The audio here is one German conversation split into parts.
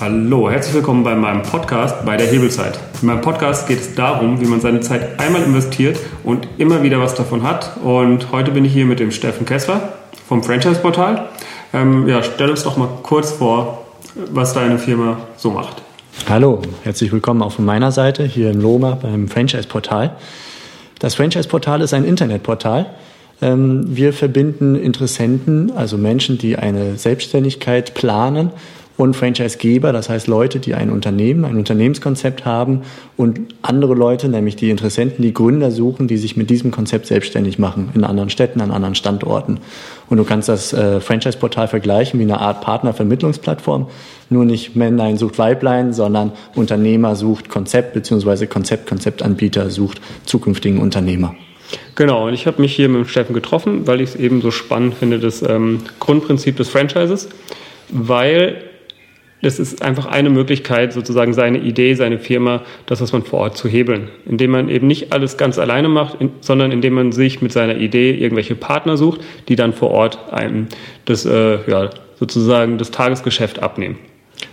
Hallo, herzlich willkommen bei meinem Podcast bei der Hebelzeit. In meinem Podcast geht es darum, wie man seine Zeit einmal investiert und immer wieder was davon hat. Und heute bin ich hier mit dem Steffen Kessler vom Franchise-Portal. Ähm, ja, stell uns doch mal kurz vor, was deine Firma so macht. Hallo, herzlich willkommen auch von meiner Seite hier in Loma beim Franchise-Portal. Das Franchise-Portal ist ein Internetportal. Ähm, wir verbinden Interessenten, also Menschen, die eine Selbstständigkeit planen und Franchisegeber, das heißt Leute, die ein Unternehmen, ein Unternehmenskonzept haben und andere Leute, nämlich die Interessenten, die Gründer suchen, die sich mit diesem Konzept selbstständig machen in anderen Städten, an anderen Standorten. Und du kannst das äh, Franchise-Portal vergleichen wie eine Art Partnervermittlungsplattform, nur nicht Männlein sucht Weiblein, sondern Unternehmer sucht Konzept beziehungsweise Konzept, Konzeptanbieter sucht zukünftigen Unternehmer. Genau, und ich habe mich hier mit Steffen getroffen, weil ich es eben so spannend finde, das ähm, Grundprinzip des Franchises, weil das ist einfach eine Möglichkeit, sozusagen seine Idee, seine Firma, das, was man vor Ort zu hebeln. Indem man eben nicht alles ganz alleine macht, sondern indem man sich mit seiner Idee irgendwelche Partner sucht, die dann vor Ort einem das, äh, ja, sozusagen das Tagesgeschäft abnehmen.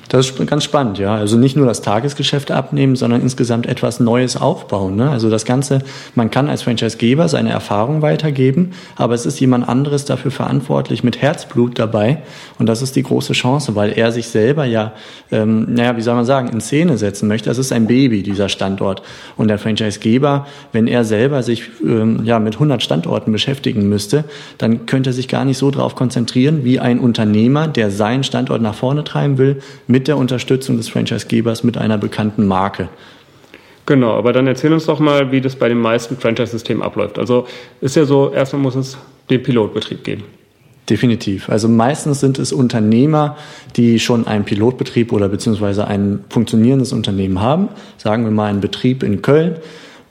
Das ist ganz spannend, ja. Also nicht nur das Tagesgeschäft abnehmen, sondern insgesamt etwas Neues aufbauen. Ne? Also das Ganze, man kann als Franchisegeber seine Erfahrung weitergeben, aber es ist jemand anderes dafür verantwortlich mit Herzblut dabei. Und das ist die große Chance, weil er sich selber ja, ähm, naja, wie soll man sagen, in Szene setzen möchte. Das ist ein Baby, dieser Standort. Und der Franchisegeber, wenn er selber sich ähm, ja, mit 100 Standorten beschäftigen müsste, dann könnte er sich gar nicht so darauf konzentrieren, wie ein Unternehmer, der seinen Standort nach vorne treiben will, mit der Unterstützung des Franchisegebers mit einer bekannten Marke. Genau, aber dann erzähl uns doch mal, wie das bei den meisten Franchise-Systemen abläuft. Also ist ja so, erstmal muss es den Pilotbetrieb geben. Definitiv. Also meistens sind es Unternehmer, die schon einen Pilotbetrieb oder beziehungsweise ein funktionierendes Unternehmen haben. Sagen wir mal einen Betrieb in Köln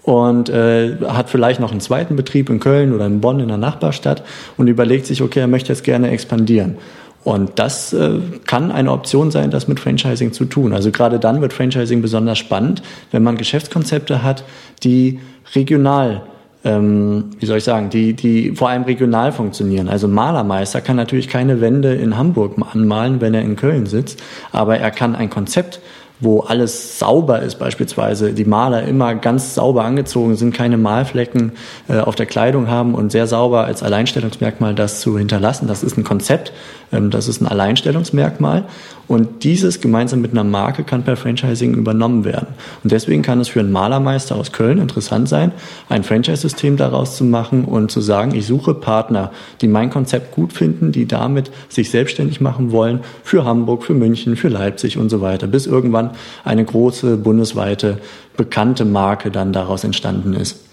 und äh, hat vielleicht noch einen zweiten Betrieb in Köln oder in Bonn in der Nachbarstadt und überlegt sich, okay, er möchte jetzt gerne expandieren. Und das äh, kann eine Option sein, das mit Franchising zu tun. Also gerade dann wird Franchising besonders spannend, wenn man Geschäftskonzepte hat, die regional ähm, wie soll ich sagen, die, die vor allem regional funktionieren. Also Malermeister kann natürlich keine Wände in Hamburg anmalen, wenn er in Köln sitzt, aber er kann ein Konzept wo alles sauber ist, beispielsweise die Maler immer ganz sauber angezogen sind, keine Malflecken äh, auf der Kleidung haben und sehr sauber als Alleinstellungsmerkmal das zu hinterlassen. Das ist ein Konzept, ähm, das ist ein Alleinstellungsmerkmal und dieses gemeinsam mit einer Marke kann per Franchising übernommen werden. Und deswegen kann es für einen Malermeister aus Köln interessant sein, ein Franchise-System daraus zu machen und zu sagen, ich suche Partner, die mein Konzept gut finden, die damit sich selbstständig machen wollen für Hamburg, für München, für Leipzig und so weiter, bis irgendwann eine große bundesweite bekannte Marke dann daraus entstanden ist.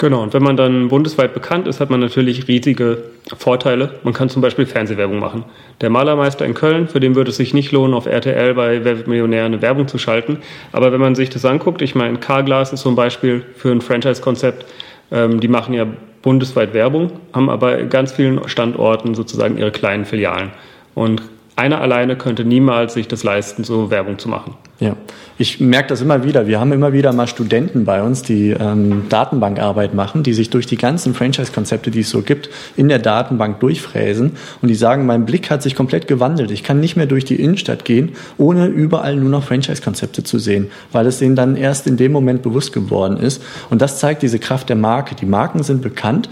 Genau, und wenn man dann bundesweit bekannt ist, hat man natürlich riesige Vorteile. Man kann zum Beispiel Fernsehwerbung machen. Der Malermeister in Köln, für den würde es sich nicht lohnen, auf RTL bei Wer Millionär eine Werbung zu schalten. Aber wenn man sich das anguckt, ich meine, Carglass ist zum Beispiel für ein Franchise-Konzept, ähm, die machen ja bundesweit Werbung, haben aber ganz vielen Standorten sozusagen ihre kleinen Filialen. Und einer alleine könnte niemals sich das leisten, so Werbung zu machen. Ja, ich merke das immer wieder. Wir haben immer wieder mal Studenten bei uns, die ähm, Datenbankarbeit machen, die sich durch die ganzen Franchise-Konzepte, die es so gibt, in der Datenbank durchfräsen und die sagen, mein Blick hat sich komplett gewandelt. Ich kann nicht mehr durch die Innenstadt gehen, ohne überall nur noch Franchise-Konzepte zu sehen, weil es denen dann erst in dem Moment bewusst geworden ist. Und das zeigt diese Kraft der Marke. Die Marken sind bekannt,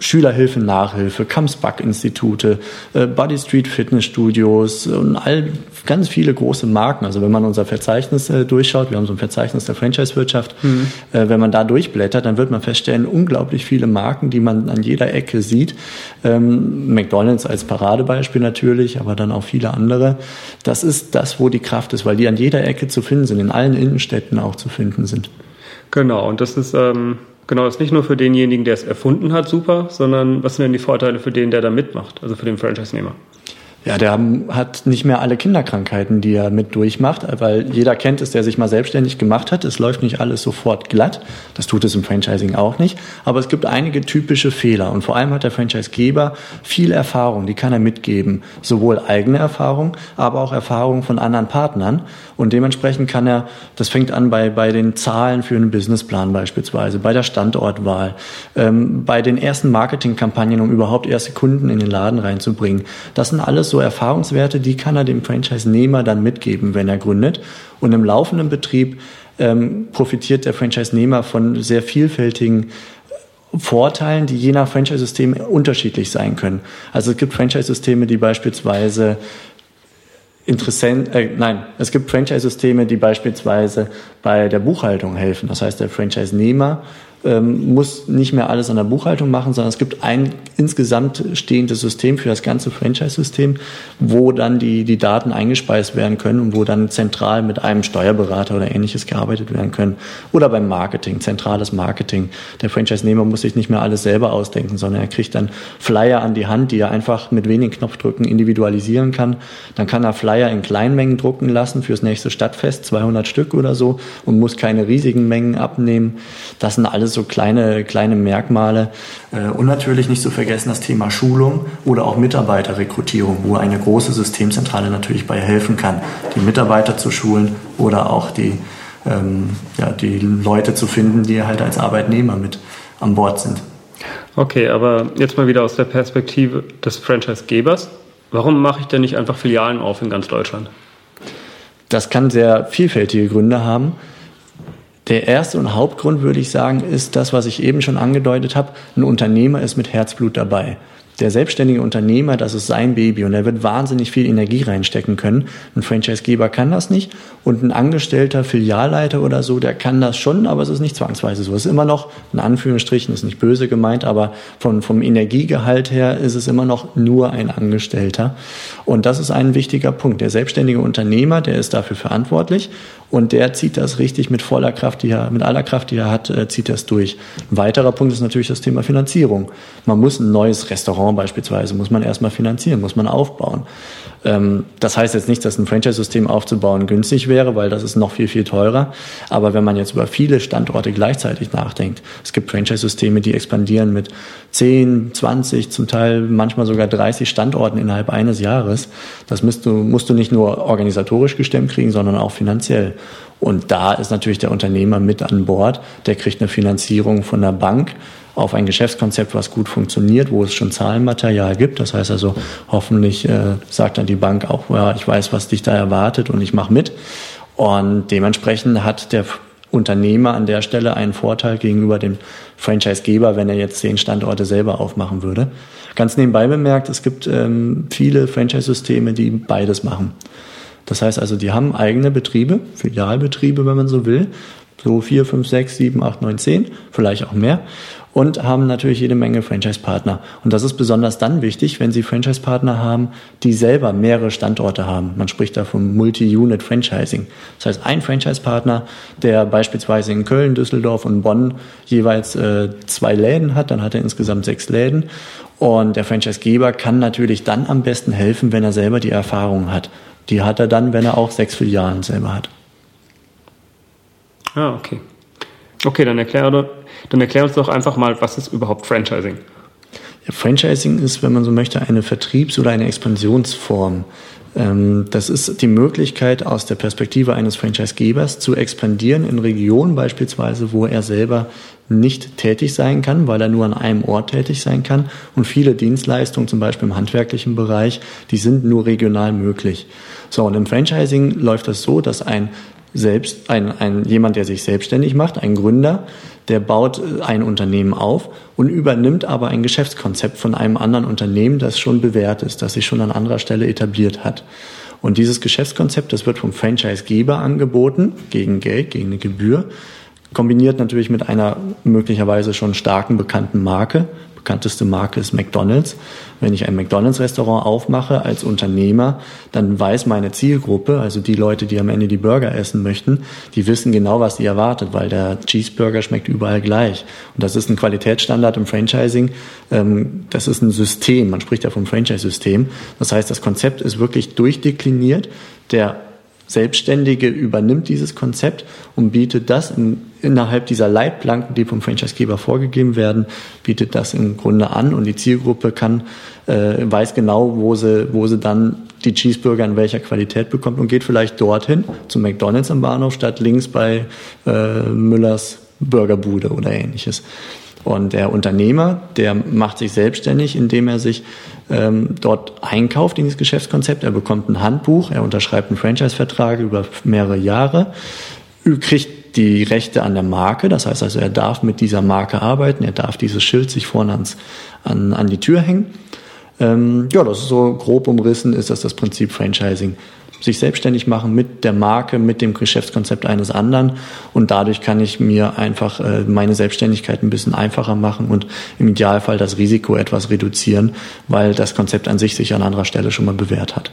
Schülerhilfe, Nachhilfe, Kamsback-Institute, äh, Body Street Fitnessstudios und all ganz viele große Marken. Also wenn man unser Verzeichnis äh, durchschaut, wir haben so ein Verzeichnis der Franchise-Wirtschaft, mhm. äh, wenn man da durchblättert, dann wird man feststellen, unglaublich viele Marken, die man an jeder Ecke sieht. Ähm, McDonalds als Paradebeispiel natürlich, aber dann auch viele andere. Das ist das, wo die Kraft ist, weil die an jeder Ecke zu finden sind, in allen Innenstädten auch zu finden sind. Genau, und das ist ähm Genau, ist nicht nur für denjenigen, der es erfunden hat, super, sondern was sind denn die Vorteile für den, der da mitmacht, also für den Franchise-Nehmer? Ja, der hat nicht mehr alle Kinderkrankheiten, die er mit durchmacht, weil jeder kennt es, der sich mal selbstständig gemacht hat. Es läuft nicht alles sofort glatt. Das tut es im Franchising auch nicht. Aber es gibt einige typische Fehler. Und vor allem hat der Franchisegeber viel Erfahrung, die kann er mitgeben. Sowohl eigene Erfahrung, aber auch Erfahrung von anderen Partnern. Und dementsprechend kann er, das fängt an bei, bei den Zahlen für einen Businessplan beispielsweise, bei der Standortwahl, ähm, bei den ersten Marketingkampagnen, um überhaupt erste Kunden in den Laden reinzubringen. Das sind alles so Erfahrungswerte, die kann er dem Franchise-Nehmer dann mitgeben, wenn er gründet. Und im laufenden Betrieb ähm, profitiert der Franchise-Nehmer von sehr vielfältigen Vorteilen, die je nach Franchise-System unterschiedlich sein können. Also es gibt Franchise-Systeme, die beispielsweise Interessent, äh, nein, es gibt Franchise-Systeme, die beispielsweise bei der Buchhaltung helfen. Das heißt, der Franchise-Nehmer ähm, muss nicht mehr alles an der Buchhaltung machen, sondern es gibt ein insgesamt stehendes System für das ganze Franchise-System, wo dann die, die Daten eingespeist werden können und wo dann zentral mit einem Steuerberater oder ähnliches gearbeitet werden können. Oder beim Marketing, zentrales Marketing. Der Franchise-Nehmer muss sich nicht mehr alles selber ausdenken, sondern er kriegt dann Flyer an die Hand, die er einfach mit wenigen Knopfdrücken individualisieren kann. Dann kann er Flyer in Kleinmengen drucken lassen fürs nächste Stadtfest, 200 Stück oder so, und muss keine riesigen Mengen abnehmen. Das sind alles so kleine, kleine Merkmale. Äh, und natürlich nicht zu vergessen das Thema Schulung oder auch Mitarbeiterrekrutierung, wo eine große Systemzentrale natürlich bei helfen kann, die Mitarbeiter zu schulen oder auch die, ähm, ja, die Leute zu finden, die halt als Arbeitnehmer mit an Bord sind. Okay, aber jetzt mal wieder aus der Perspektive des Franchisegebers. Warum mache ich denn nicht einfach Filialen auf in ganz Deutschland? Das kann sehr vielfältige Gründe haben. Der erste und Hauptgrund, würde ich sagen, ist das, was ich eben schon angedeutet habe. Ein Unternehmer ist mit Herzblut dabei der selbstständige Unternehmer, das ist sein Baby und er wird wahnsinnig viel Energie reinstecken können. Ein Franchisegeber kann das nicht und ein Angestellter, Filialleiter oder so, der kann das schon, aber es ist nicht zwangsweise so. Es ist immer noch, in Anführungsstrichen, ist nicht böse gemeint, aber von, vom Energiegehalt her ist es immer noch nur ein Angestellter. Und das ist ein wichtiger Punkt. Der selbstständige Unternehmer, der ist dafür verantwortlich und der zieht das richtig mit voller Kraft, die er, mit aller Kraft, die er hat, äh, zieht das durch. Ein weiterer Punkt ist natürlich das Thema Finanzierung. Man muss ein neues Restaurant beispielsweise, muss man erstmal finanzieren, muss man aufbauen. Ähm, das heißt jetzt nicht, dass ein Franchise-System aufzubauen günstig wäre, weil das ist noch viel, viel teurer. Aber wenn man jetzt über viele Standorte gleichzeitig nachdenkt, es gibt Franchise-Systeme, die expandieren mit 10, 20, zum Teil manchmal sogar 30 Standorten innerhalb eines Jahres. Das musst du, musst du nicht nur organisatorisch gestemmt kriegen, sondern auch finanziell. Und da ist natürlich der Unternehmer mit an Bord. Der kriegt eine Finanzierung von der Bank auf ein Geschäftskonzept, was gut funktioniert, wo es schon Zahlenmaterial gibt. Das heißt also, hoffentlich äh, sagt dann die Bank auch, ja, ich weiß, was dich da erwartet und ich mache mit. Und dementsprechend hat der Unternehmer an der Stelle einen Vorteil gegenüber dem Franchisegeber, wenn er jetzt zehn Standorte selber aufmachen würde. Ganz nebenbei bemerkt, es gibt ähm, viele Franchise-Systeme, die beides machen. Das heißt also, die haben eigene Betriebe, Filialbetriebe, wenn man so will, so vier, fünf, sechs, sieben, acht, neun, zehn, vielleicht auch mehr und haben natürlich jede Menge Franchise-Partner. Und das ist besonders dann wichtig, wenn Sie Franchise-Partner haben, die selber mehrere Standorte haben. Man spricht da vom Multi-Unit-Franchising. Das heißt, ein Franchise-Partner, der beispielsweise in Köln, Düsseldorf und Bonn jeweils äh, zwei Läden hat, dann hat er insgesamt sechs Läden. Und der Franchise-Geber kann natürlich dann am besten helfen, wenn er selber die Erfahrung hat. Die hat er dann, wenn er auch sechs Filialen selber hat. Ah, okay. Okay, dann erklär, dann erklär uns doch einfach mal, was ist überhaupt Franchising? Ja, Franchising ist, wenn man so möchte, eine Vertriebs- oder eine Expansionsform. Ähm, das ist die Möglichkeit, aus der Perspektive eines Franchisegebers zu expandieren in Regionen beispielsweise, wo er selber nicht tätig sein kann, weil er nur an einem Ort tätig sein kann. Und viele Dienstleistungen, zum Beispiel im handwerklichen Bereich, die sind nur regional möglich. So, und im Franchising läuft das so, dass ein selbst, ein, ein, jemand, der sich selbstständig macht, ein Gründer, der baut ein Unternehmen auf und übernimmt aber ein Geschäftskonzept von einem anderen Unternehmen, das schon bewährt ist, das sich schon an anderer Stelle etabliert hat. Und dieses Geschäftskonzept, das wird vom Franchisegeber angeboten, gegen Geld, gegen eine Gebühr, kombiniert natürlich mit einer möglicherweise schon starken bekannten Marke, bekannteste Marke ist McDonald's. Wenn ich ein McDonald's-Restaurant aufmache als Unternehmer, dann weiß meine Zielgruppe, also die Leute, die am Ende die Burger essen möchten, die wissen genau, was sie erwartet, weil der Cheeseburger schmeckt überall gleich. Und das ist ein Qualitätsstandard im Franchising. Ähm, das ist ein System. Man spricht ja vom Franchise-System. Das heißt, das Konzept ist wirklich durchdekliniert. Der Selbstständige übernimmt dieses Konzept und bietet das in, innerhalb dieser Leitplanken, die vom Franchisegeber vorgegeben werden, bietet das im Grunde an und die Zielgruppe kann, äh, weiß genau, wo sie, wo sie dann die Cheeseburger in welcher Qualität bekommt und geht vielleicht dorthin zu McDonalds am Bahnhof statt links bei äh, Müllers Burgerbude oder ähnliches. Und der Unternehmer, der macht sich selbstständig, indem er sich ähm, dort einkauft in dieses Geschäftskonzept. Er bekommt ein Handbuch, er unterschreibt einen Franchise-Vertrag über mehrere Jahre, kriegt die Rechte an der Marke, das heißt also, er darf mit dieser Marke arbeiten, er darf dieses Schild sich vorne ans, an, an die Tür hängen. Ähm, ja, das ist so grob umrissen, ist das das Prinzip Franchising sich selbstständig machen mit der Marke, mit dem Geschäftskonzept eines anderen. Und dadurch kann ich mir einfach äh, meine Selbstständigkeit ein bisschen einfacher machen und im Idealfall das Risiko etwas reduzieren, weil das Konzept an sich sich an anderer Stelle schon mal bewährt hat.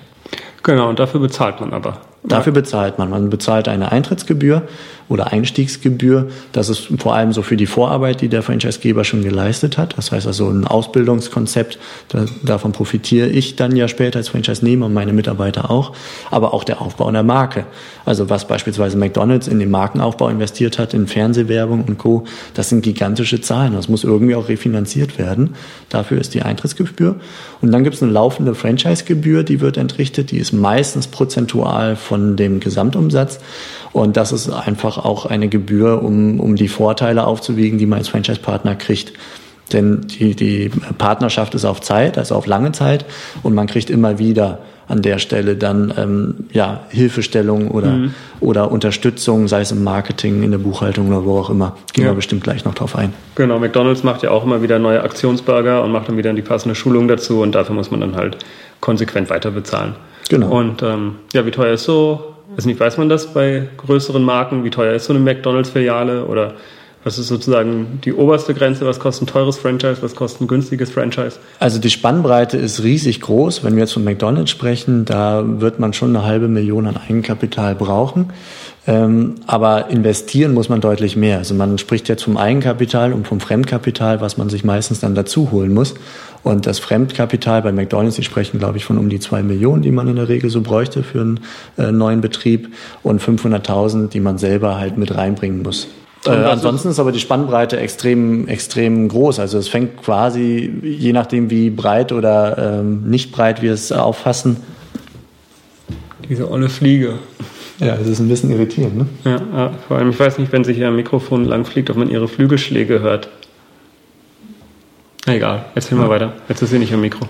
Genau, und dafür bezahlt man aber. Dafür bezahlt man. Man bezahlt eine Eintrittsgebühr oder Einstiegsgebühr. Das ist vor allem so für die Vorarbeit, die der Franchisegeber schon geleistet hat. Das heißt also ein Ausbildungskonzept, da, davon profitiere ich dann ja später als Franchise-Nehmer und meine Mitarbeiter auch. Aber auch der Aufbau einer Marke. Also was beispielsweise McDonalds in den Markenaufbau investiert hat, in Fernsehwerbung und Co., das sind gigantische Zahlen. Das muss irgendwie auch refinanziert werden. Dafür ist die Eintrittsgebühr. Und dann gibt es eine laufende Franchise-Gebühr, die wird entrichtet. Die ist meistens prozentual von dem Gesamtumsatz. Und das ist einfach auch eine Gebühr, um, um die Vorteile aufzuwiegen, die man als Franchise-Partner kriegt. Denn die, die Partnerschaft ist auf Zeit, also auf lange Zeit, und man kriegt immer wieder an der Stelle dann ähm, ja, Hilfestellung oder, mhm. oder Unterstützung, sei es im Marketing, in der Buchhaltung oder wo auch immer. Gehen ja. wir bestimmt gleich noch drauf ein. Genau, McDonalds macht ja auch immer wieder neue Aktionsburger und macht dann wieder die passende Schulung dazu und dafür muss man dann halt konsequent weiter bezahlen. Genau. Und ähm, ja, wie teuer ist so also nicht, weiß man das bei größeren Marken? Wie teuer ist so eine McDonalds-Filiale? Oder was ist sozusagen die oberste Grenze? Was kostet ein teures Franchise? Was kostet ein günstiges Franchise? Also die Spannbreite ist riesig groß. Wenn wir jetzt von McDonalds sprechen, da wird man schon eine halbe Million an Eigenkapital brauchen. Ähm, aber investieren muss man deutlich mehr. Also man spricht jetzt vom Eigenkapital und vom Fremdkapital, was man sich meistens dann dazu holen muss. Und das Fremdkapital bei McDonalds, die sprechen, glaube ich, von um die zwei Millionen, die man in der Regel so bräuchte für einen äh, neuen Betrieb und 500.000, die man selber halt mit reinbringen muss. Äh, ansonsten ist aber die Spannbreite extrem, extrem groß. Also es fängt quasi, je nachdem wie breit oder ähm, nicht breit wir es auffassen. Diese olle Fliege. Ja, es ist ein bisschen irritierend, ne? Ja, ja, vor allem, ich weiß nicht, wenn sich ihr Mikrofon lang fliegt, ob man ihre Flügelschläge hört. Egal, erzähl mal weiter. Jetzt ist sie nicht am Mikro.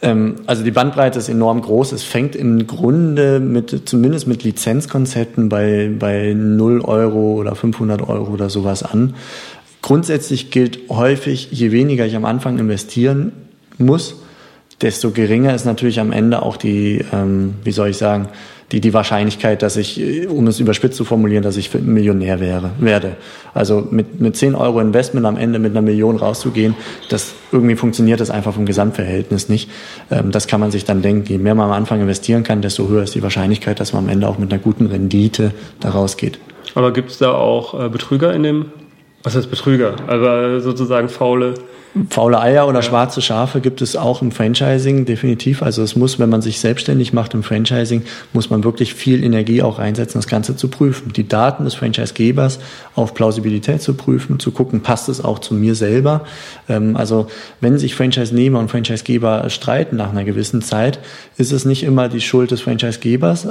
Ähm, also die Bandbreite ist enorm groß. Es fängt im Grunde mit, zumindest mit Lizenzkonzepten bei, bei 0 Euro oder 500 Euro oder sowas an. Grundsätzlich gilt häufig, je weniger ich am Anfang investieren muss, desto geringer ist natürlich am Ende auch die, ähm, wie soll ich sagen, die, die Wahrscheinlichkeit, dass ich, äh, um es überspitzt zu formulieren, dass ich Millionär wäre, werde. Also mit, mit 10 Euro Investment am Ende mit einer Million rauszugehen, das irgendwie funktioniert das einfach vom Gesamtverhältnis nicht. Ähm, das kann man sich dann denken. Je mehr man am Anfang investieren kann, desto höher ist die Wahrscheinlichkeit, dass man am Ende auch mit einer guten Rendite da rausgeht. Aber gibt es da auch äh, Betrüger in dem, was heißt Betrüger? Also sozusagen faule Faule Eier oder schwarze Schafe gibt es auch im Franchising, definitiv. Also es muss, wenn man sich selbstständig macht im Franchising, muss man wirklich viel Energie auch einsetzen, das Ganze zu prüfen. Die Daten des Franchisegebers auf Plausibilität zu prüfen, zu gucken, passt es auch zu mir selber. Ähm, also wenn sich Franchise-Nehmer und Franchisegeber streiten nach einer gewissen Zeit, ist es nicht immer die Schuld des Franchisegebers,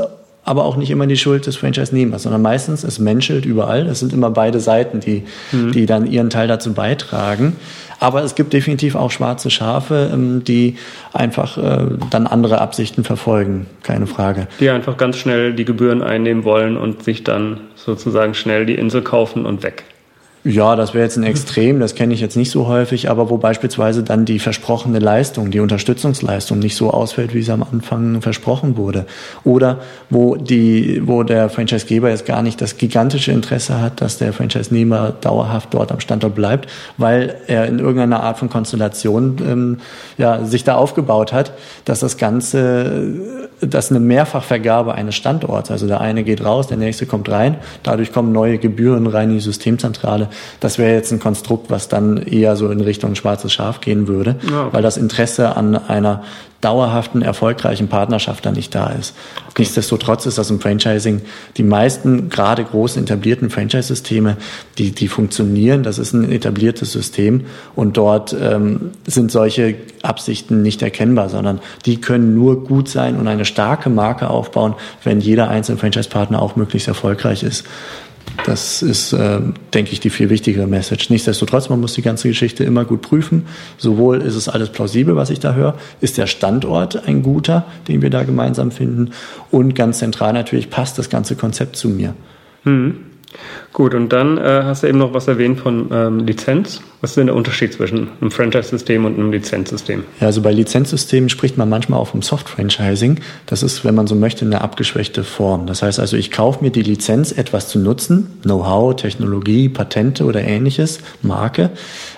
aber auch nicht immer die Schuld des Franchise-Nehmers, sondern meistens es menschelt überall. Es sind immer beide Seiten, die, mhm. die dann ihren Teil dazu beitragen. Aber es gibt definitiv auch schwarze Schafe, ähm, die einfach äh, dann andere Absichten verfolgen, keine Frage. Die einfach ganz schnell die Gebühren einnehmen wollen und sich dann sozusagen schnell die Insel kaufen und weg. Ja, das wäre jetzt ein Extrem, das kenne ich jetzt nicht so häufig, aber wo beispielsweise dann die versprochene Leistung, die Unterstützungsleistung nicht so ausfällt, wie es am Anfang versprochen wurde. Oder wo die, wo der Franchisegeber jetzt gar nicht das gigantische Interesse hat, dass der Franchise-Nehmer dauerhaft dort am Standort bleibt, weil er in irgendeiner Art von Konstellation ähm, ja, sich da aufgebaut hat, dass das Ganze, dass eine Mehrfachvergabe eines Standorts, also der eine geht raus, der nächste kommt rein, dadurch kommen neue Gebühren rein in die Systemzentrale. Das wäre jetzt ein Konstrukt, was dann eher so in Richtung schwarzes Schaf gehen würde, ja. weil das Interesse an einer dauerhaften, erfolgreichen Partnerschaft dann nicht da ist. Okay. Nichtsdestotrotz ist das im Franchising die meisten, gerade großen etablierten Franchise-Systeme, die, die funktionieren. Das ist ein etabliertes System und dort ähm, sind solche Absichten nicht erkennbar, sondern die können nur gut sein und eine starke Marke aufbauen, wenn jeder einzelne Franchise-Partner auch möglichst erfolgreich ist. Das ist, äh, denke ich, die viel wichtigere Message. Nichtsdestotrotz, man muss die ganze Geschichte immer gut prüfen. Sowohl ist es alles plausibel, was ich da höre, ist der Standort ein guter, den wir da gemeinsam finden und ganz zentral natürlich passt das ganze Konzept zu mir. Mhm. Gut, und dann äh, hast du eben noch was erwähnt von ähm, Lizenz. Was ist denn der Unterschied zwischen einem Franchise-System und einem Lizenzsystem? Ja, also bei Lizenzsystemen spricht man manchmal auch vom Soft-Franchising. Das ist, wenn man so möchte, eine abgeschwächte Form. Das heißt also, ich kaufe mir die Lizenz, etwas zu nutzen, Know-how, Technologie, Patente oder ähnliches, Marke.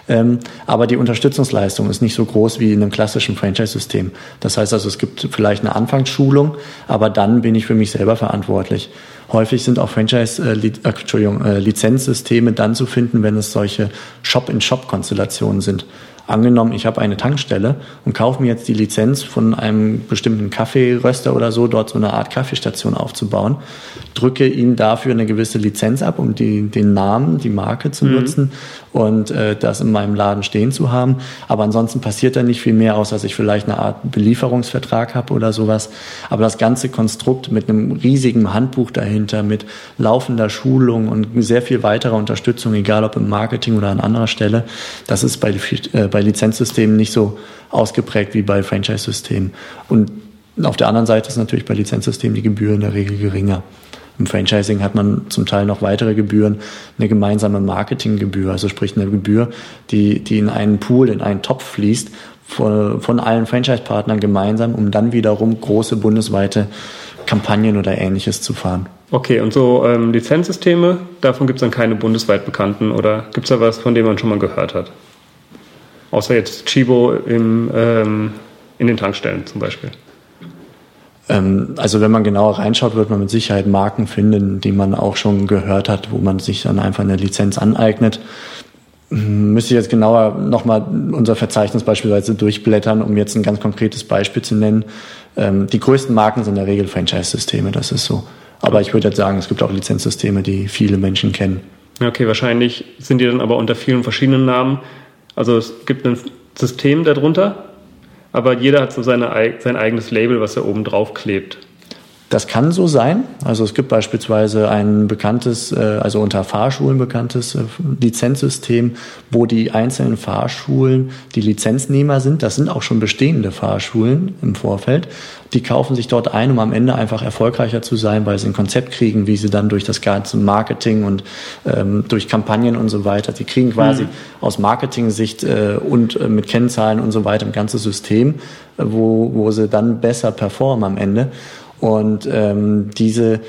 Ähm, aber die Unterstützungsleistung ist nicht so groß wie in einem klassischen Franchise-System. Das heißt also, es gibt vielleicht eine Anfangsschulung, aber dann bin ich für mich selber verantwortlich. Häufig sind auch Franchise, äh, äh, äh, Lizenzsysteme dann zu finden, wenn es solche Shop-in-Shop-Konstellationen sind. Angenommen, ich habe eine Tankstelle und kaufe mir jetzt die Lizenz von einem bestimmten Kaffeeröster oder so, dort so eine Art Kaffeestation aufzubauen, drücke ihm dafür eine gewisse Lizenz ab, um die, den Namen, die Marke zu mhm. nutzen und äh, das in meinem Laden stehen zu haben. Aber ansonsten passiert da nicht viel mehr, außer dass ich vielleicht eine Art Belieferungsvertrag habe oder sowas. Aber das ganze Konstrukt mit einem riesigen Handbuch dahinter, mit laufender Schulung und sehr viel weiterer Unterstützung, egal ob im Marketing oder an anderer Stelle, das ist bei, äh, bei Lizenzsystemen nicht so ausgeprägt wie bei Franchise-Systemen. Und auf der anderen Seite ist natürlich bei Lizenzsystemen die Gebühr in der Regel geringer. Im Franchising hat man zum Teil noch weitere Gebühren, eine gemeinsame Marketinggebühr, also sprich eine Gebühr, die, die in einen Pool, in einen Topf fließt von, von allen Franchise-Partnern gemeinsam, um dann wiederum große bundesweite Kampagnen oder ähnliches zu fahren. Okay, und so ähm, Lizenzsysteme, davon gibt es dann keine bundesweit bekannten oder gibt es da was, von dem man schon mal gehört hat? Außer jetzt Chibo im, ähm, in den Tankstellen zum Beispiel. Ähm, also wenn man genauer reinschaut, wird man mit Sicherheit Marken finden, die man auch schon gehört hat, wo man sich dann einfach eine Lizenz aneignet. Hm, müsste ich jetzt genauer nochmal unser Verzeichnis beispielsweise durchblättern, um jetzt ein ganz konkretes Beispiel zu nennen. Ähm, die größten Marken sind in der Regel Franchise-Systeme, das ist so. Aber ich würde jetzt sagen, es gibt auch Lizenzsysteme, die viele Menschen kennen. Okay, wahrscheinlich sind die dann aber unter vielen verschiedenen Namen. Also es gibt ein System darunter, aber jeder hat so seine, sein eigenes Label, was er oben drauf klebt. Das kann so sein. Also es gibt beispielsweise ein bekanntes, äh, also unter Fahrschulen bekanntes äh, Lizenzsystem, wo die einzelnen Fahrschulen die Lizenznehmer sind. Das sind auch schon bestehende Fahrschulen im Vorfeld. Die kaufen sich dort ein, um am Ende einfach erfolgreicher zu sein, weil sie ein Konzept kriegen, wie sie dann durch das ganze Marketing und ähm, durch Kampagnen und so weiter, die kriegen quasi mhm. aus Marketing-Sicht äh, und äh, mit Kennzahlen und so weiter ein ganzes System, äh, wo, wo sie dann besser performen am Ende. Und ähm, diese,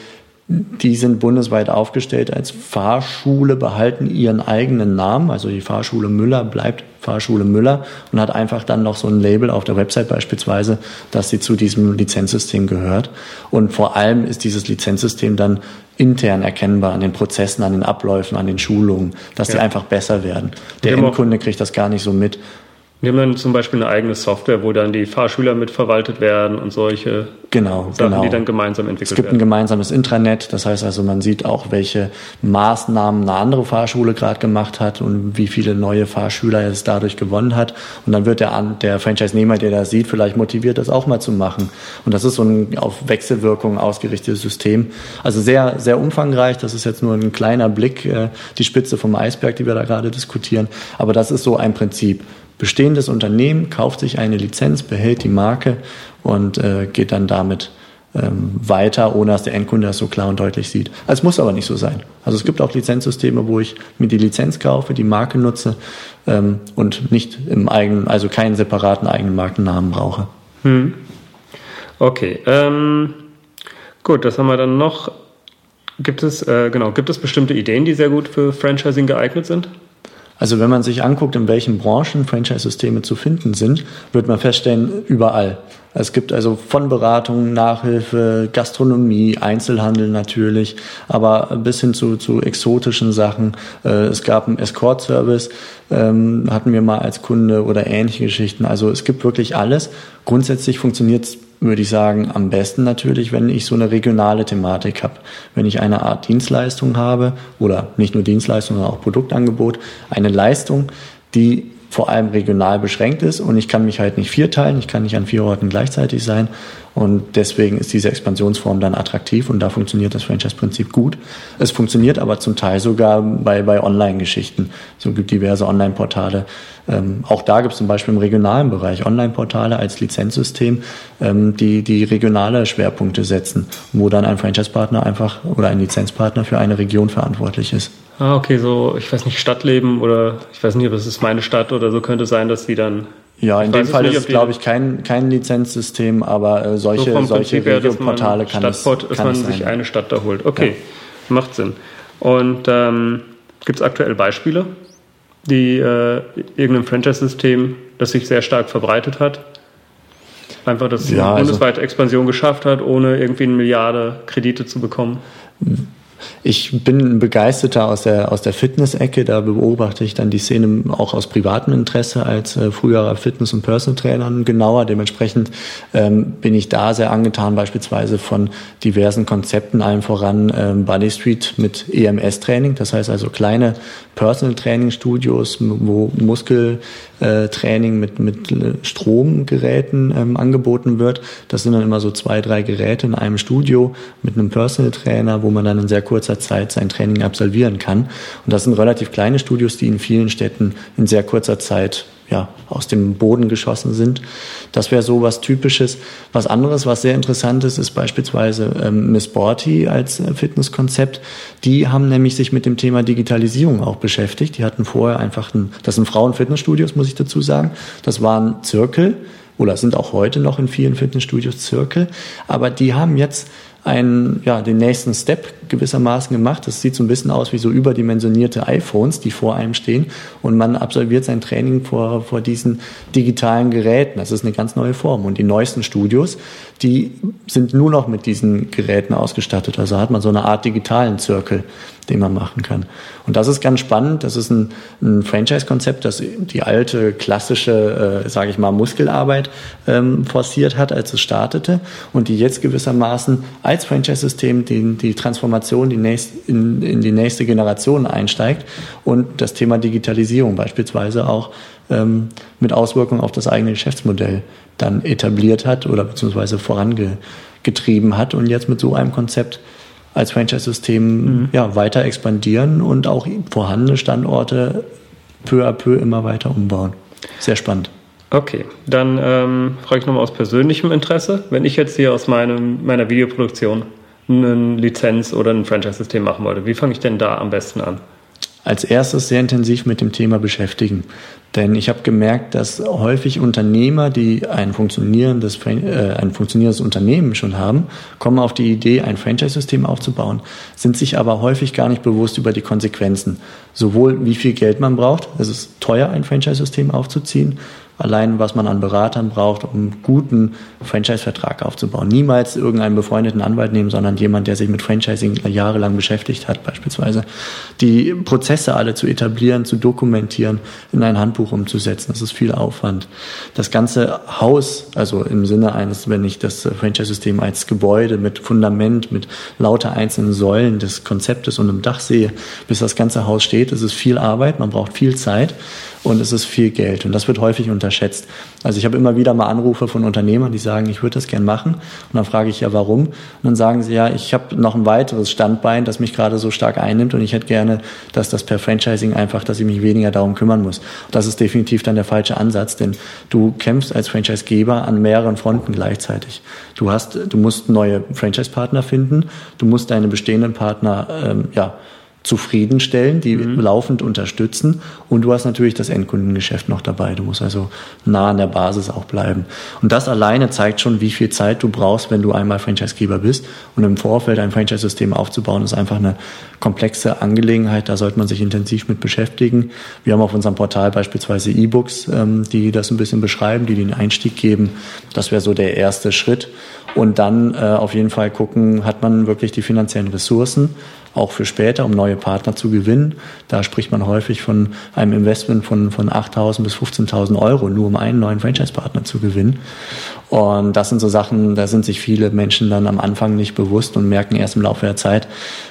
die sind bundesweit aufgestellt als Fahrschule, behalten ihren eigenen Namen. Also die Fahrschule Müller bleibt Fahrschule Müller und hat einfach dann noch so ein Label auf der Website beispielsweise, dass sie zu diesem Lizenzsystem gehört. Und vor allem ist dieses Lizenzsystem dann intern erkennbar an den Prozessen, an den Abläufen, an den Schulungen, dass ja. die einfach besser werden. Der Endkunde kriegt das gar nicht so mit. Wir haben dann zum Beispiel eine eigene Software, wo dann die Fahrschüler mitverwaltet werden und solche genau, Sachen, genau. die dann gemeinsam entwickelt werden. Es gibt werden. ein gemeinsames Intranet, das heißt also, man sieht auch, welche Maßnahmen eine andere Fahrschule gerade gemacht hat und wie viele neue Fahrschüler es dadurch gewonnen hat. Und dann wird der, der Franchise-Nehmer, der das sieht, vielleicht motiviert, das auch mal zu machen. Und das ist so ein auf Wechselwirkung ausgerichtetes System. Also sehr, sehr umfangreich. Das ist jetzt nur ein kleiner Blick, äh, die Spitze vom Eisberg, die wir da gerade diskutieren. Aber das ist so ein Prinzip bestehendes Unternehmen kauft sich eine Lizenz, behält die Marke und äh, geht dann damit ähm, weiter, ohne dass der Endkunde das so klar und deutlich sieht. Es muss aber nicht so sein. Also es gibt auch Lizenzsysteme, wo ich mir die Lizenz kaufe, die Marke nutze ähm, und nicht im eigenen, also keinen separaten eigenen Markennamen brauche. Hm. Okay. Ähm, gut, das haben wir dann noch. Gibt es, äh, genau, gibt es bestimmte Ideen, die sehr gut für Franchising geeignet sind? Also wenn man sich anguckt, in welchen Branchen Franchise-Systeme zu finden sind, wird man feststellen, überall. Es gibt also von Beratung, Nachhilfe, Gastronomie, Einzelhandel natürlich, aber bis hin zu, zu exotischen Sachen. Äh, es gab einen Escort-Service, ähm, hatten wir mal als Kunde oder ähnliche Geschichten. Also es gibt wirklich alles. Grundsätzlich funktioniert es würde ich sagen, am besten natürlich, wenn ich so eine regionale Thematik habe. Wenn ich eine Art Dienstleistung habe oder nicht nur Dienstleistung, sondern auch Produktangebot, eine Leistung, die vor allem regional beschränkt ist und ich kann mich halt nicht vierteilen, ich kann nicht an vier Orten gleichzeitig sein und deswegen ist diese Expansionsform dann attraktiv und da funktioniert das Franchise-Prinzip gut. Es funktioniert aber zum Teil sogar bei, bei Online-Geschichten. So gibt diverse Online-Portale. Ähm, auch da gibt es zum Beispiel im regionalen Bereich Online-Portale als Lizenzsystem, ähm, die, die regionale Schwerpunkte setzen, wo dann ein Franchise-Partner einfach oder ein Lizenzpartner für eine Region verantwortlich ist. Ah, okay, so, ich weiß nicht, Stadtleben oder ich weiß nicht, ob es ist meine Stadt oder so könnte sein, dass die dann. Ja, in dem Fall nicht, ist es, glaube ich, kein, kein Lizenzsystem, aber äh, solche, so solche Regioportale kann es sein. Dass man sich eine Stadt da holt. Okay, ja. macht Sinn. Und ähm, gibt es aktuell Beispiele, die äh, irgendein Franchise-System, das sich sehr stark verbreitet hat, einfach das ja, also bundesweite Expansion geschafft hat, ohne irgendwie eine Milliarde Kredite zu bekommen? Ich bin ein Begeisterter aus der, aus der Fitness-Ecke. Da beobachte ich dann die Szene auch aus privatem Interesse als äh, früherer Fitness- und Personal Trainer genauer. Dementsprechend ähm, bin ich da sehr angetan, beispielsweise von diversen Konzepten, allen voran ähm, Body Street mit EMS-Training. Das heißt also kleine Personal Training Studios, wo Muskeltraining mit, mit Stromgeräten ähm, angeboten wird. Das sind dann immer so zwei, drei Geräte in einem Studio mit einem Personal Trainer, wo man dann in sehr kurzer Zeit sein Training absolvieren kann. Und das sind relativ kleine Studios, die in vielen Städten in sehr kurzer Zeit ja, aus dem Boden geschossen sind. Das wäre so was Typisches. Was anderes, was sehr interessant ist, ist beispielsweise ähm, Miss Borty als äh, Fitnesskonzept. Die haben nämlich sich mit dem Thema Digitalisierung auch beschäftigt. Die hatten vorher einfach ein, das sind Frauen-Fitnessstudios, muss ich dazu sagen. Das waren Zirkel oder sind auch heute noch in vielen Fitnessstudios Zirkel. Aber die haben jetzt einen, ja, den nächsten Step gewissermaßen gemacht. Das sieht so ein bisschen aus wie so überdimensionierte iPhones, die vor einem stehen und man absolviert sein Training vor, vor diesen digitalen Geräten. Das ist eine ganz neue Form. Und die neuesten Studios, die sind nur noch mit diesen Geräten ausgestattet. Also hat man so eine Art digitalen Zirkel, den man machen kann. Und das ist ganz spannend. Das ist ein, ein Franchise-Konzept, das die alte klassische, äh, sage ich mal, Muskelarbeit ähm, forciert hat, als es startete und die jetzt gewissermaßen als Franchise-System die, die Transformation die nächst, in, in die nächste Generation einsteigt und das Thema Digitalisierung beispielsweise auch ähm, mit Auswirkungen auf das eigene Geschäftsmodell dann etabliert hat oder beziehungsweise vorangetrieben hat und jetzt mit so einem Konzept als Franchise-System mhm. ja, weiter expandieren und auch vorhandene Standorte peu à peu immer weiter umbauen. Sehr spannend. Okay, dann ähm, frage ich nochmal aus persönlichem Interesse. Wenn ich jetzt hier aus meinem, meiner Videoproduktion eine Lizenz oder ein Franchise-System machen wollte, wie fange ich denn da am besten an? als erstes sehr intensiv mit dem Thema beschäftigen. Denn ich habe gemerkt, dass häufig Unternehmer, die ein funktionierendes, äh, ein funktionierendes Unternehmen schon haben, kommen auf die Idee, ein Franchise-System aufzubauen, sind sich aber häufig gar nicht bewusst über die Konsequenzen. Sowohl wie viel Geld man braucht, es ist teuer, ein Franchise-System aufzuziehen, allein was man an Beratern braucht, um einen guten Franchise-Vertrag aufzubauen. Niemals irgendeinen befreundeten Anwalt nehmen, sondern jemand, der sich mit Franchising jahrelang beschäftigt hat, beispielsweise. Die Prozesse alle zu etablieren, zu dokumentieren, in ein Handbuch umzusetzen, das ist viel Aufwand. Das ganze Haus, also im Sinne eines, wenn ich das Franchise-System als Gebäude mit Fundament, mit lauter einzelnen Säulen des Konzeptes und einem Dach sehe, bis das ganze Haus steht, ist viel Arbeit, man braucht viel Zeit und es ist viel Geld. Und das wird häufig unterschätzt. Also ich habe immer wieder mal Anrufe von Unternehmern, die sagen, ich würde das gern machen. Und dann frage ich ja, warum? Und dann sagen sie, ja, ich habe noch ein weiteres Standbein, das mich gerade so stark einnimmt und ich hätte gerne, dass das per Franchising einfach, dass ich mich weniger darum kümmern muss. Das ist definitiv dann der falsche Ansatz, denn du kämpfst als Franchisegeber an mehreren Fronten gleichzeitig. Du hast, du musst neue Franchise-Partner finden, du musst deine bestehenden Partner, ähm, ja, zufriedenstellen, die mhm. laufend unterstützen. Und du hast natürlich das Endkundengeschäft noch dabei. Du musst also nah an der Basis auch bleiben. Und das alleine zeigt schon, wie viel Zeit du brauchst, wenn du einmal Franchisegeber bist. Und im Vorfeld ein Franchise-System aufzubauen, ist einfach eine komplexe Angelegenheit. Da sollte man sich intensiv mit beschäftigen. Wir haben auf unserem Portal beispielsweise E-Books, ähm, die das ein bisschen beschreiben, die den Einstieg geben. Das wäre so der erste Schritt. Und dann äh, auf jeden Fall gucken, hat man wirklich die finanziellen Ressourcen, auch für später, um neue Partner zu gewinnen. Da spricht man häufig von einem Investment von, von 8.000 bis 15.000 Euro, nur um einen neuen Franchise-Partner zu gewinnen. Und das sind so Sachen, da sind sich viele Menschen dann am Anfang nicht bewusst und merken erst im Laufe der Zeit,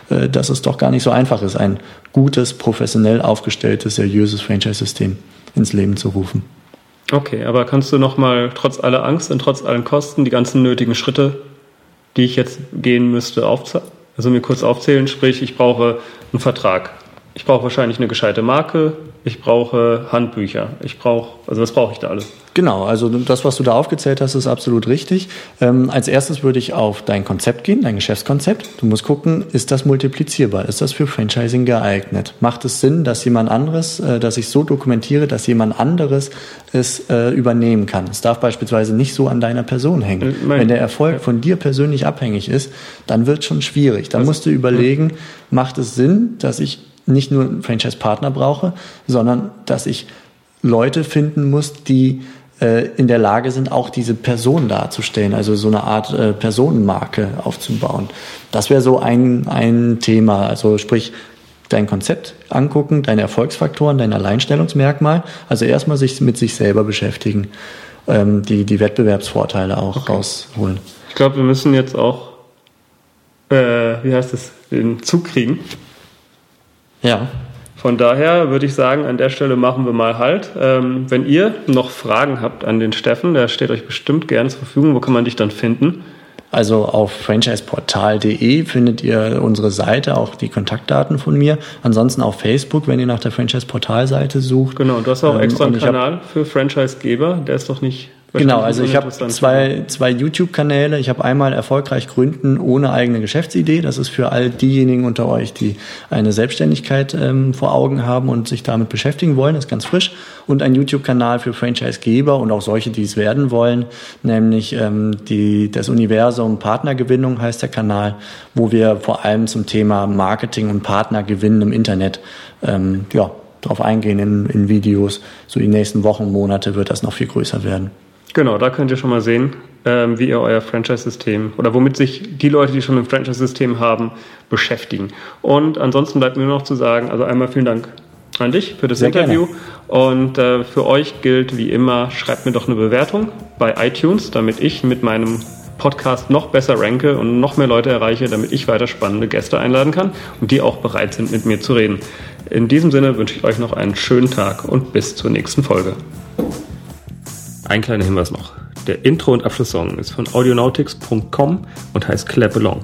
äh, dass es doch gar nicht so einfach ist, ein gutes, professionell aufgestelltes, seriöses Franchise-System ins Leben zu rufen. Okay, aber kannst du nochmal trotz aller Angst und trotz allen Kosten die ganzen nötigen Schritte, die ich jetzt gehen müsste, aufzeigen? Also mir kurz aufzählen, sprich, ich brauche einen Vertrag. Ich brauche wahrscheinlich eine gescheite Marke. Ich brauche Handbücher. Ich brauche, also was brauche ich da alles? Genau, also das, was du da aufgezählt hast, ist absolut richtig. Ähm, als erstes würde ich auf dein Konzept gehen, dein Geschäftskonzept. Du musst gucken, ist das multiplizierbar? Ist das für Franchising geeignet? Macht es Sinn, dass jemand anderes, äh, dass ich so dokumentiere, dass jemand anderes es äh, übernehmen kann? Es darf beispielsweise nicht so an deiner Person hängen. Mein, Wenn der Erfolg von dir persönlich abhängig ist, dann wird es schon schwierig. Dann also, musst du überlegen, macht es Sinn, dass ich nicht nur einen Franchise-Partner brauche, sondern dass ich Leute finden muss, die äh, in der Lage sind, auch diese Person darzustellen, also so eine Art äh, Personenmarke aufzubauen. Das wäre so ein, ein Thema. Also sprich, dein Konzept angucken, deine Erfolgsfaktoren, dein Alleinstellungsmerkmal. Also erstmal sich mit sich selber beschäftigen, ähm, die, die Wettbewerbsvorteile auch okay. rausholen. Ich glaube, wir müssen jetzt auch, äh, wie heißt es, den Zug kriegen. Ja. Von daher würde ich sagen, an der Stelle machen wir mal Halt. Ähm, wenn ihr noch Fragen habt an den Steffen, der steht euch bestimmt gerne zur Verfügung. Wo kann man dich dann finden? Also auf franchiseportal.de findet ihr unsere Seite, auch die Kontaktdaten von mir. Ansonsten auf Facebook, wenn ihr nach der Franchise-Portal-Seite sucht. Genau, und du hast auch ähm, extra einen Kanal für Franchise-Geber. Der ist doch nicht Genau, also ich habe zwei, zwei YouTube-Kanäle. Ich habe einmal erfolgreich gründen ohne eigene Geschäftsidee. Das ist für all diejenigen unter euch, die eine Selbstständigkeit ähm, vor Augen haben und sich damit beschäftigen wollen. Das ist ganz frisch. Und ein YouTube-Kanal für Franchise-Geber und auch solche, die es werden wollen, nämlich ähm, die, das Universum Partnergewinnung heißt der Kanal, wo wir vor allem zum Thema Marketing und Partnergewinnen im Internet ähm, ja, drauf eingehen in, in Videos. So die nächsten Wochen, Monate wird das noch viel größer werden. Genau, da könnt ihr schon mal sehen, ähm, wie ihr euer Franchise-System oder womit sich die Leute, die schon ein Franchise-System haben, beschäftigen. Und ansonsten bleibt mir nur noch zu sagen, also einmal vielen Dank an dich für das Sehr Interview. Gerne. Und äh, für euch gilt wie immer, schreibt mir doch eine Bewertung bei iTunes, damit ich mit meinem Podcast noch besser ranke und noch mehr Leute erreiche, damit ich weiter spannende Gäste einladen kann und die auch bereit sind, mit mir zu reden. In diesem Sinne wünsche ich euch noch einen schönen Tag und bis zur nächsten Folge. Ein kleiner Hinweis noch. Der Intro- und Abschlusssong ist von audionautics.com und heißt Clap Along.